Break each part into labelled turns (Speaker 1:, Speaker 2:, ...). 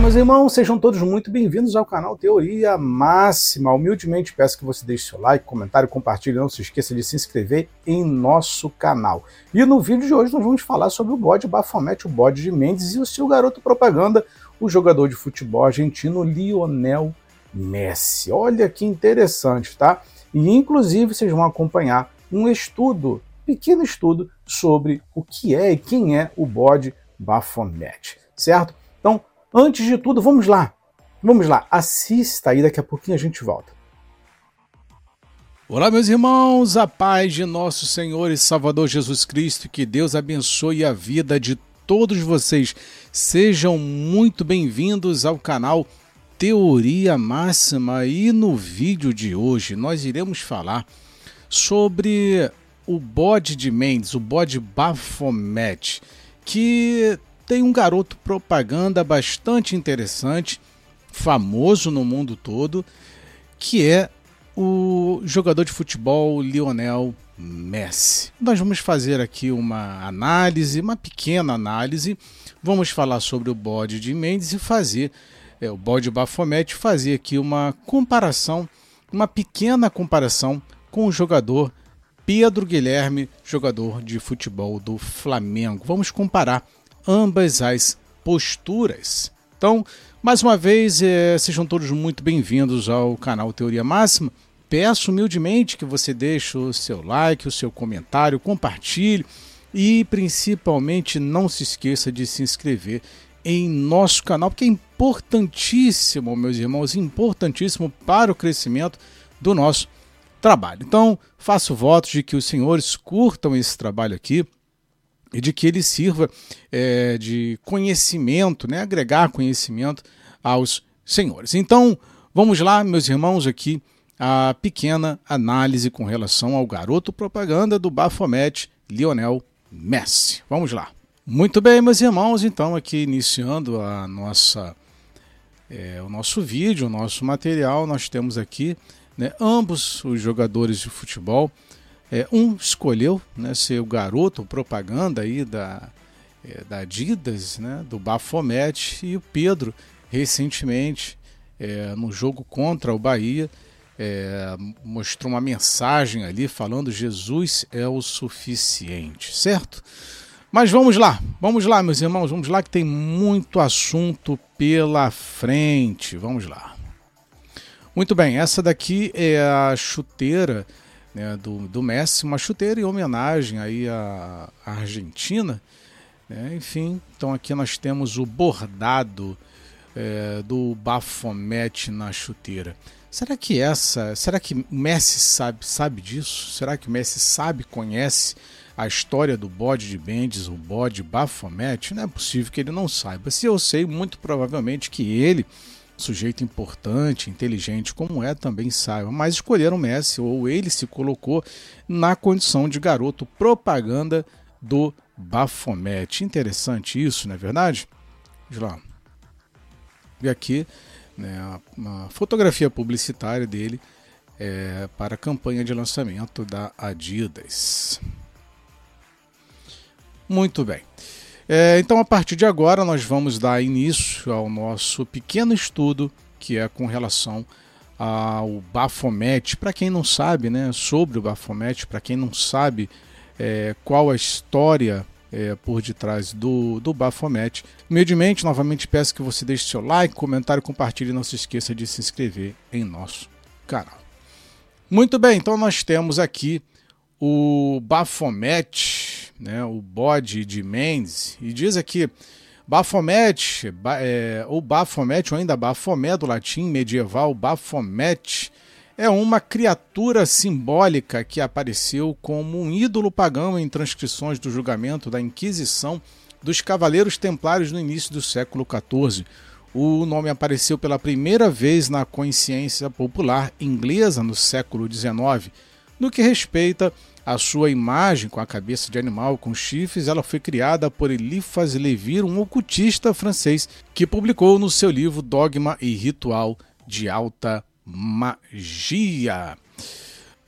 Speaker 1: meus irmãos, sejam todos muito bem-vindos ao canal Teoria Máxima. Humildemente peço que você deixe seu like, comentário, compartilhe, não se esqueça de se inscrever em nosso canal. E no vídeo de hoje nós vamos falar sobre o bode Bafomete, o bode de Mendes e o seu garoto propaganda, o jogador de futebol argentino Lionel Messi. Olha que interessante, tá? E inclusive vocês vão acompanhar um estudo, pequeno estudo, sobre o que é e quem é o bode Bafomete, certo? Então, Antes de tudo, vamos lá. Vamos lá, assista aí, daqui a pouquinho a gente volta.
Speaker 2: Olá, meus irmãos, a paz de nosso Senhor e Salvador Jesus Cristo, que Deus abençoe a vida de todos vocês. Sejam muito bem-vindos ao canal Teoria Máxima e no vídeo de hoje nós iremos falar sobre o bode de Mendes, o bode Baphomet, que tem um garoto propaganda bastante interessante, famoso no mundo todo, que é o jogador de futebol Lionel Messi. Nós vamos fazer aqui uma análise, uma pequena análise. Vamos falar sobre o bode de Mendes e fazer é, o bode Bafomete, fazer aqui uma comparação, uma pequena comparação com o jogador Pedro Guilherme, jogador de futebol do Flamengo. Vamos comparar ambas as posturas. Então, mais uma vez, é, sejam todos muito bem-vindos ao canal Teoria Máxima. Peço humildemente que você deixe o seu like, o seu comentário, compartilhe e principalmente não se esqueça de se inscrever em nosso canal, porque é importantíssimo, meus irmãos, importantíssimo para o crescimento do nosso trabalho. Então, faço votos de que os senhores curtam esse trabalho aqui e de que ele sirva é, de conhecimento, né, agregar conhecimento aos senhores. Então, vamos lá, meus irmãos, aqui a pequena análise com relação ao garoto propaganda do Baphomet Lionel Messi. Vamos lá. Muito bem, meus irmãos, então aqui iniciando a nossa é, o nosso vídeo, o nosso material, nós temos aqui né, ambos os jogadores de futebol é, um escolheu né, ser o garoto, propaganda aí da, é, da Adidas, né, do Baphomet, e o Pedro, recentemente, é, no jogo contra o Bahia, é, mostrou uma mensagem ali falando Jesus é o suficiente, certo? Mas vamos lá, vamos lá, meus irmãos, vamos lá que tem muito assunto pela frente. Vamos lá. Muito bem, essa daqui é a chuteira né, do, do Messi, uma chuteira em homenagem aí à, à Argentina. Né, enfim, então aqui nós temos o bordado é, do Bafomete na chuteira. Será que essa, será que Messi sabe, sabe disso? Será que Messi sabe, conhece a história do bode de Mendes, o bode Bafomete? Não é possível que ele não saiba. Se eu sei, muito provavelmente que ele sujeito importante, inteligente como é, também saiba, mas escolheram Messi ou ele se colocou na condição de garoto propaganda do Bafomete. Interessante isso, não é verdade? Vamos lá. E aqui né, uma fotografia publicitária dele é, para a campanha de lançamento da Adidas. Muito bem. É, então, a partir de agora, nós vamos dar início ao nosso pequeno estudo que é com relação ao Baphomet. Para quem não sabe, né, sobre o Baphomet, para quem não sabe é, qual a história é, por detrás do, do Baphomet, novamente peço que você deixe seu like, comentário, compartilhe e não se esqueça de se inscrever em nosso canal. Muito bem, então nós temos aqui o Baphomet né, o bode de Mendes, e diz aqui Baphomet, é, ou Baphomet, ou ainda Baphomet do latim medieval, Baphomet, é uma criatura simbólica que apareceu como um ídolo pagão em transcrições do julgamento da Inquisição dos Cavaleiros Templários no início do século XIV. O nome apareceu pela primeira vez na consciência popular inglesa no século XIX, no que respeita a sua imagem com a cabeça de animal com chifres, ela foi criada por Eliphas Levir, um ocultista francês, que publicou no seu livro Dogma e Ritual de Alta Magia.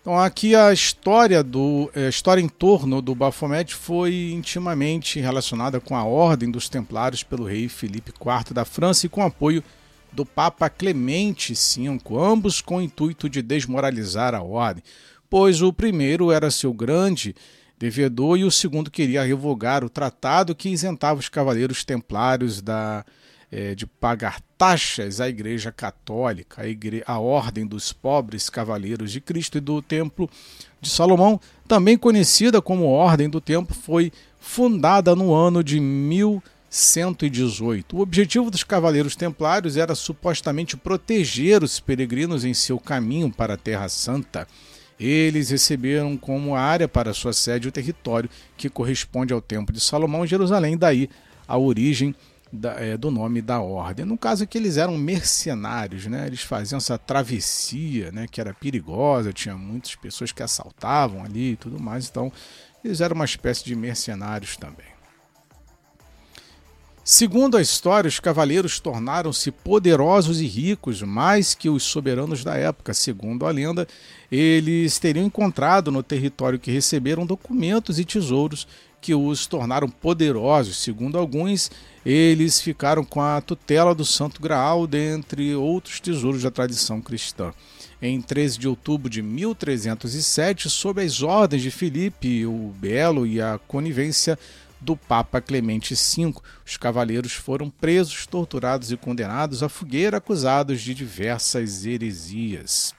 Speaker 2: Então aqui a história do a história em torno do Baphomet foi intimamente relacionada com a ordem dos Templários pelo rei Felipe IV da França e com apoio do Papa Clemente V, ambos com o intuito de desmoralizar a ordem, pois o primeiro era seu grande devedor e o segundo queria revogar o tratado que isentava os cavaleiros templários da é, de pagar taxas à Igreja Católica, a, igre... a Ordem dos Pobres Cavaleiros de Cristo e do Templo de Salomão, também conhecida como Ordem do Templo, foi fundada no ano de 1118. O objetivo dos Cavaleiros Templários era supostamente proteger os peregrinos em seu caminho para a Terra Santa. Eles receberam como área para sua sede o território que corresponde ao Templo de Salomão, Jerusalém, daí a origem da, é, do nome da ordem. No caso que eles eram mercenários, né? Eles faziam essa travessia, né? Que era perigosa, tinha muitas pessoas que assaltavam ali e tudo mais. Então, eles eram uma espécie de mercenários também. Segundo a história, os cavaleiros tornaram-se poderosos e ricos mais que os soberanos da época. Segundo a lenda, eles teriam encontrado no território que receberam documentos e tesouros que os tornaram poderosos. Segundo alguns, eles ficaram com a tutela do Santo Graal, dentre outros tesouros da tradição cristã. Em 13 de outubro de 1307, sob as ordens de Filipe o Belo e a conivência do Papa Clemente V, os cavaleiros foram presos, torturados e condenados à fogueira, acusados de diversas heresias.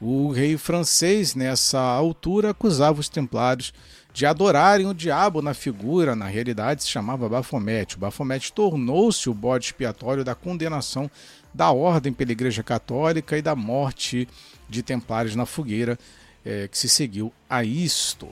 Speaker 2: O rei francês, nessa altura, acusava os templários de adorarem o diabo na figura, na realidade se chamava Bafomete. O Bafomete tornou-se o bode expiatório da condenação da ordem pela Igreja Católica e da morte de templários na fogueira é, que se seguiu a isto.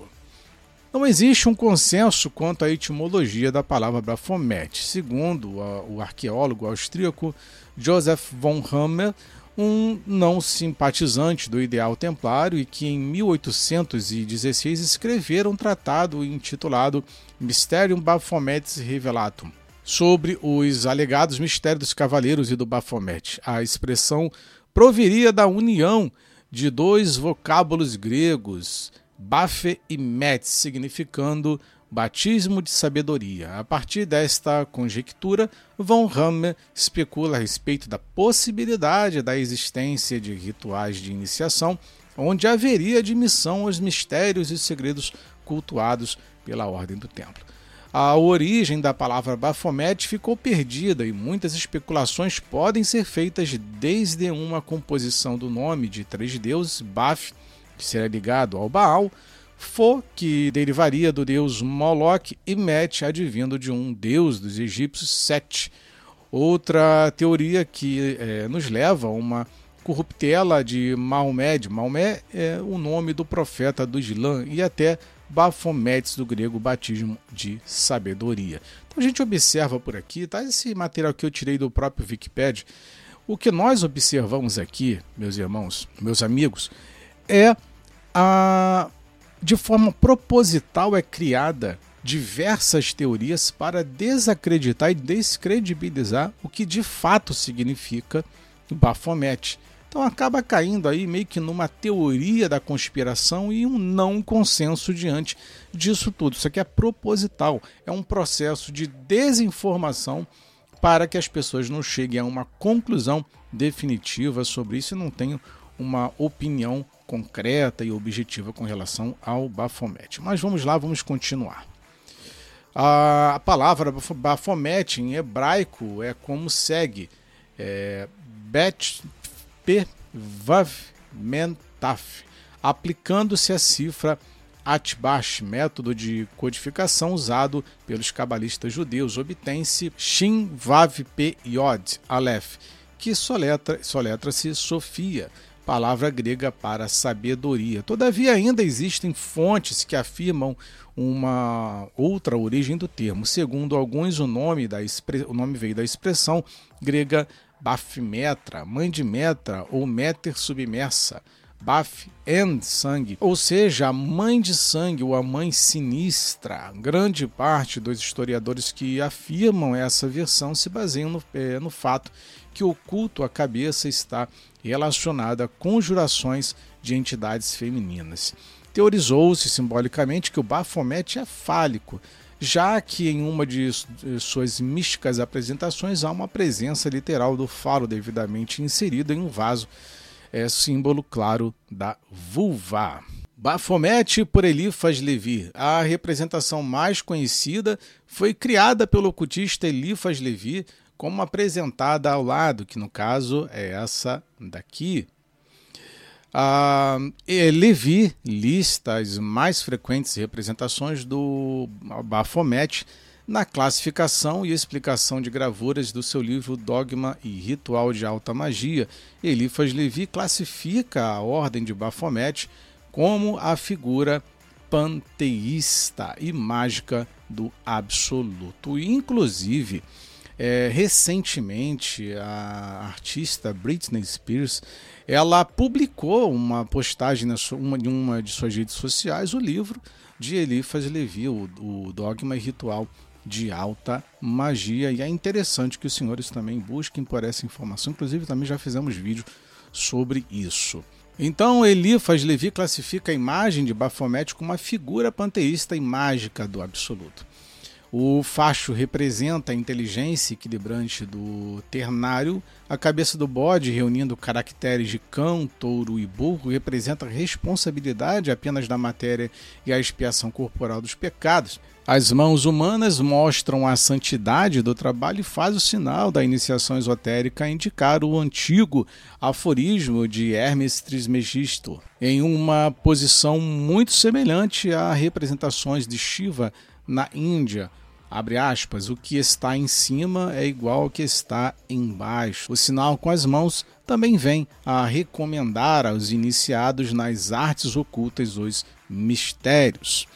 Speaker 2: Não existe um consenso quanto à etimologia da palavra Baphomet. Segundo o arqueólogo austríaco Joseph von Hammer, um não simpatizante do ideal templário e que em 1816 escreveram um tratado intitulado Mysterium Baphometis Revelatum sobre os alegados mistérios dos cavaleiros e do Baphomet. A expressão proviria da união de dois vocábulos gregos, Baphe e Met, significando batismo de sabedoria. A partir desta conjectura, von Hammer especula a respeito da possibilidade da existência de rituais de iniciação onde haveria admissão aos mistérios e segredos cultuados pela ordem do templo. A origem da palavra Baphomet ficou perdida e muitas especulações podem ser feitas desde uma composição do nome de três deuses, Baf, que será ligado ao Baal, Fo, que derivaria do deus Moloch, e Met, advindo de um deus dos egípcios, Set. Outra teoria que é, nos leva a uma corruptela de Maomé. Maomé é o nome do profeta do Islã e até Baphometes do grego, batismo de sabedoria. Então a gente observa por aqui, tá? Esse material que eu tirei do próprio Wikipedia. O que nós observamos aqui, meus irmãos, meus amigos, é a de forma proposital é criada diversas teorias para desacreditar e descredibilizar o que de fato significa Baphomet. Então acaba caindo aí meio que numa teoria da conspiração e um não consenso diante disso tudo. Isso aqui é proposital, é um processo de desinformação para que as pessoas não cheguem a uma conclusão definitiva sobre isso e não tenham uma opinião concreta e objetiva com relação ao Baphomet. Mas vamos lá, vamos continuar. A palavra Baphomet em hebraico é como segue: é, Bet Vav Mentaf, aplicando-se a cifra Atbash, método de codificação usado pelos cabalistas judeus, obtém-se Shin Vav Pe Yod Aleph, que soletra-se soletra Sofia, palavra grega para sabedoria. Todavia, ainda existem fontes que afirmam uma outra origem do termo. Segundo alguns, o nome, da o nome veio da expressão grega Bafmetra, mãe de Metra ou Meter submersa. Baf and sangue, ou seja, a mãe de sangue ou a mãe sinistra. Grande parte dos historiadores que afirmam essa versão se baseiam no, é, no fato que o culto à cabeça está relacionado a conjurações de entidades femininas. Teorizou-se simbolicamente que o Baphomet é fálico, já que em uma de suas místicas apresentações há uma presença literal do falo devidamente inserido em um vaso, é símbolo claro da vulva. Baphomet por Elifas Levi. A representação mais conhecida foi criada pelo ocultista Elifas Levi, como apresentada ao lado, que no caso é essa daqui. Ah, Levi lista as mais frequentes representações do Baphomet na classificação e explicação de gravuras do seu livro Dogma e Ritual de Alta Magia. Elifas Levi classifica a ordem de Baphomet como a figura panteísta e mágica do absoluto. Inclusive, é, recentemente, a artista Britney Spears ela publicou uma postagem em uma, uma de suas redes sociais o livro de Eliphas Levi, o, o Dogma e Ritual de Alta Magia. E é interessante que os senhores também busquem por essa informação. Inclusive, também já fizemos vídeo sobre isso. Então, Eliphas Levi classifica a imagem de Baphomet como uma figura panteísta e mágica do absoluto. O facho representa a inteligência equilibrante do ternário. A cabeça do bode, reunindo caracteres de cão, touro e burro, representa a responsabilidade apenas da matéria e a expiação corporal dos pecados. As mãos humanas mostram a santidade do trabalho e faz o sinal da iniciação esotérica a indicar o antigo aforismo de Hermes Trismegisto, em uma posição muito semelhante a representações de Shiva na Índia. Abre aspas, o que está em cima é igual ao que está embaixo. O sinal com as mãos também vem a recomendar aos iniciados nas artes ocultas os mistérios.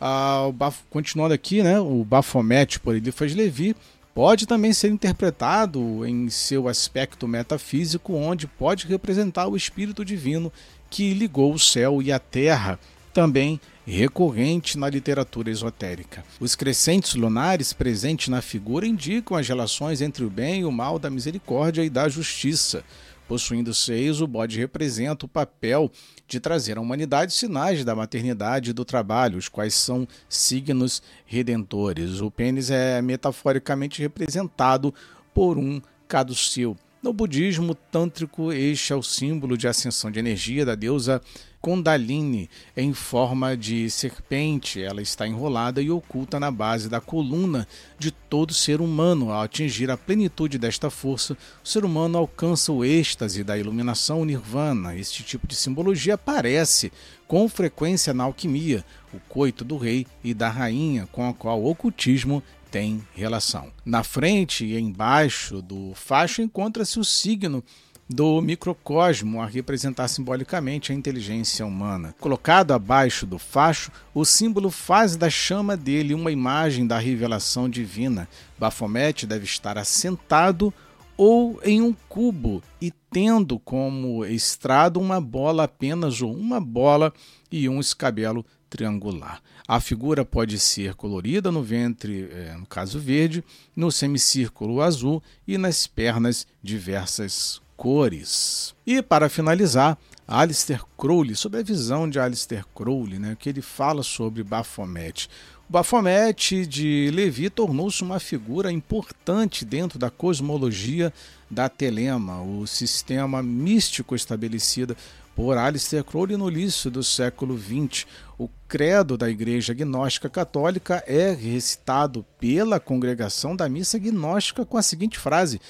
Speaker 2: Ah, continuando aqui, né, o Baphomet por Eliphas Levi pode também ser interpretado em seu aspecto metafísico, onde pode representar o espírito divino que ligou o céu e a terra, também recorrente na literatura esotérica. Os crescentes lunares presentes na figura indicam as relações entre o bem e o mal, da misericórdia e da justiça. Possuindo seios, o bode representa o papel de trazer à humanidade sinais da maternidade e do trabalho, os quais são signos redentores. O pênis é metaforicamente representado por um caduceu. No budismo tântrico, este é o símbolo de ascensão de energia da deusa Kundalini em forma de serpente. Ela está enrolada e oculta na base da coluna de todo ser humano. Ao atingir a plenitude desta força, o ser humano alcança o êxtase da iluminação nirvana. Este tipo de simbologia aparece com frequência na alquimia, o coito do rei e da rainha, com a qual o ocultismo tem relação. Na frente e embaixo do facho encontra-se o signo do microcosmo a representar simbolicamente a inteligência humana. Colocado abaixo do facho, o símbolo faz da chama dele uma imagem da revelação divina. Baphomet deve estar assentado ou em um cubo e tendo como estrado uma bola apenas ou uma bola e um escabelo triangular. A figura pode ser colorida no ventre, é, no caso verde, no semicírculo azul e nas pernas diversas cores. E para finalizar, Alistair Crowley, sobre a visão de Alistair Crowley, né, que ele fala sobre Baphomet. O Baphomet de Levi tornou-se uma figura importante dentro da cosmologia da Telema, o sistema místico estabelecido por Alistair Crowley no início do século XX. O credo da Igreja Gnóstica Católica é recitado pela congregação da missa gnóstica com a seguinte frase: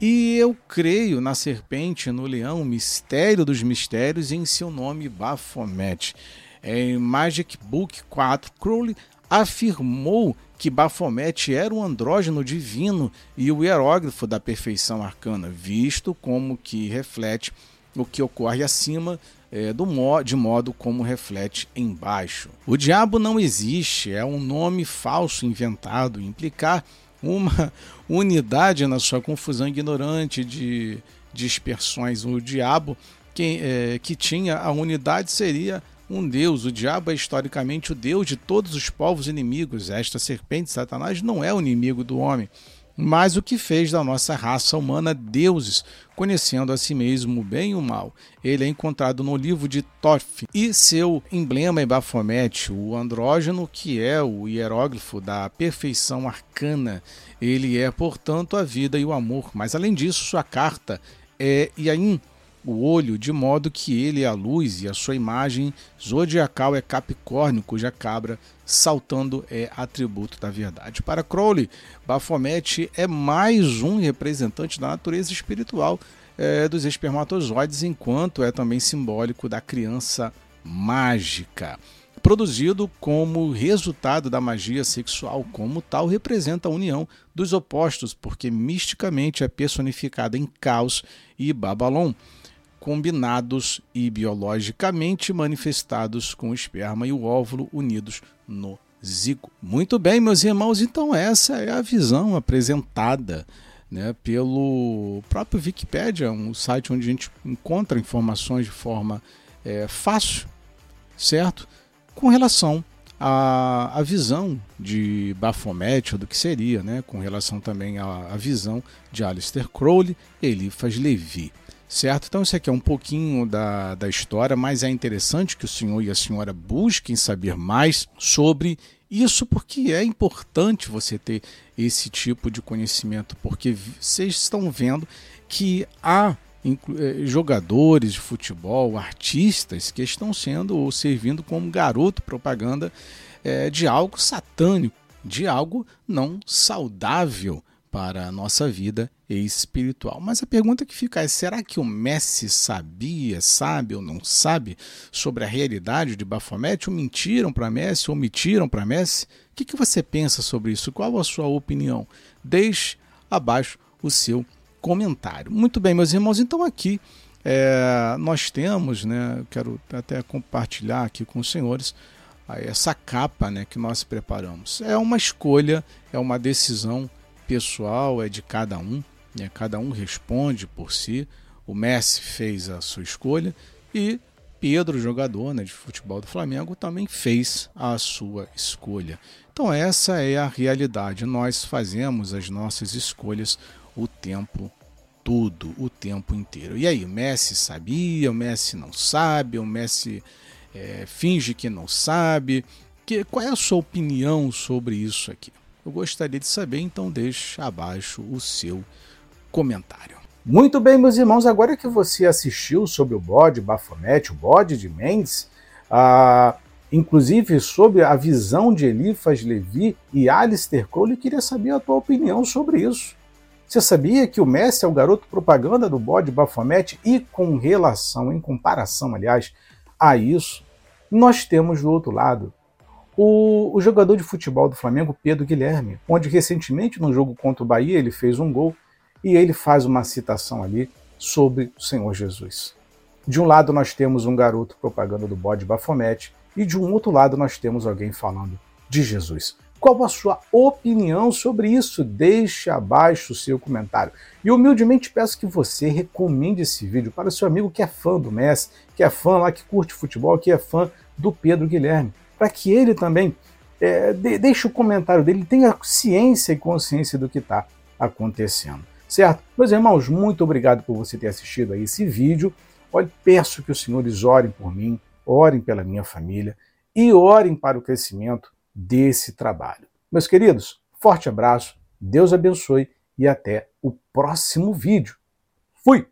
Speaker 2: e eu creio na serpente, no leão, mistério dos mistérios, em seu nome Baphomet. Em Magic Book 4, Crowley afirmou que Baphomet era um andrógeno divino e o hierógrafo da perfeição arcana, visto como que reflete o que ocorre acima é, do mo de modo como reflete embaixo. O diabo não existe, é um nome falso inventado, implicar uma unidade na sua confusão ignorante de dispersões. O diabo que, é, que tinha a unidade seria um deus. O diabo é historicamente o deus de todos os povos inimigos. Esta serpente, Satanás, não é o inimigo do homem. Mas o que fez da nossa raça humana deuses, conhecendo a si mesmo o bem e o mal. Ele é encontrado no livro de Toff e seu emblema em Bafomete, o andrógeno, que é o hieróglifo da perfeição arcana. Ele é, portanto, a vida e o amor. Mas além disso, sua carta é Yain, o olho, de modo que ele é a luz e a sua imagem zodiacal é Capricórnio, cuja cabra saltando é atributo da verdade. Para Crowley, Baphomet é mais um representante da natureza espiritual é, dos espermatozoides, enquanto é também simbólico da criança mágica. Produzido como resultado da magia sexual, como tal, representa a união dos opostos, porque misticamente é personificada em Caos e Babalon combinados e biologicamente manifestados com o esperma e o óvulo unidos no zigo. Muito bem, meus irmãos, então essa é a visão apresentada né, pelo próprio Wikipedia, um site onde a gente encontra informações de forma é, fácil, certo? Com relação à, à visão de Baphomet, ou do que seria, né, com relação também à, à visão de Aleister Crowley e Eliphas Levi certo? Então isso aqui é um pouquinho da, da história, mas é interessante que o senhor e a senhora busquem saber mais sobre isso, porque é importante você ter esse tipo de conhecimento, porque vocês estão vendo que há eh, jogadores de futebol, artistas que estão sendo ou servindo como garoto propaganda é, de algo satânico, de algo não saudável para a nossa vida espiritual. Mas a pergunta que fica é: será que o Messi sabia, sabe ou não sabe sobre a realidade de Baphomet? Ou mentiram para Messi ou omitiram para Messi? O que, que você pensa sobre isso? Qual a sua opinião? Deixe abaixo o seu comentário. Muito bem, meus irmãos, então aqui é, nós temos, né, quero até compartilhar aqui com os senhores essa capa né, que nós preparamos. É uma escolha, é uma decisão pessoal é de cada um, né? cada um responde por si. O Messi fez a sua escolha e Pedro, jogador né, de futebol do Flamengo, também fez a sua escolha. Então, essa é a realidade. Nós fazemos as nossas escolhas o tempo todo, o tempo inteiro. E aí, o Messi sabia, o Messi não sabe, o Messi é, finge que não sabe. Que, qual é a sua opinião sobre isso aqui? Eu gostaria de saber, então deixe abaixo o seu comentário.
Speaker 1: Muito bem, meus irmãos, agora que você assistiu sobre o bode Baphomet, o bode de Mendes, ah, inclusive sobre a visão de Elifas Levi e Alistair eu queria saber a tua opinião sobre isso. Você sabia que o Messi é o garoto propaganda do bode Baphomet e com relação, em comparação, aliás, a isso, nós temos do outro lado o, o, jogador de futebol do Flamengo, Pedro Guilherme, onde recentemente no jogo contra o Bahia ele fez um gol e ele faz uma citação ali sobre o Senhor Jesus. De um lado nós temos um garoto propaganda do bode Bafomete e de um outro lado nós temos alguém falando de Jesus. Qual a sua opinião sobre isso? Deixe abaixo o seu comentário. E humildemente peço que você recomende esse vídeo para o seu amigo que é fã do Messi, que é fã lá, que curte futebol, que é fã do Pedro Guilherme para que ele também é, de, deixe o comentário dele, tenha ciência e consciência do que está acontecendo. Certo? Meus irmãos, muito obrigado por você ter assistido a esse vídeo. Olha, peço que os senhores orem por mim, orem pela minha família e orem para o crescimento desse trabalho. Meus queridos, forte abraço, Deus abençoe e até o próximo vídeo. Fui!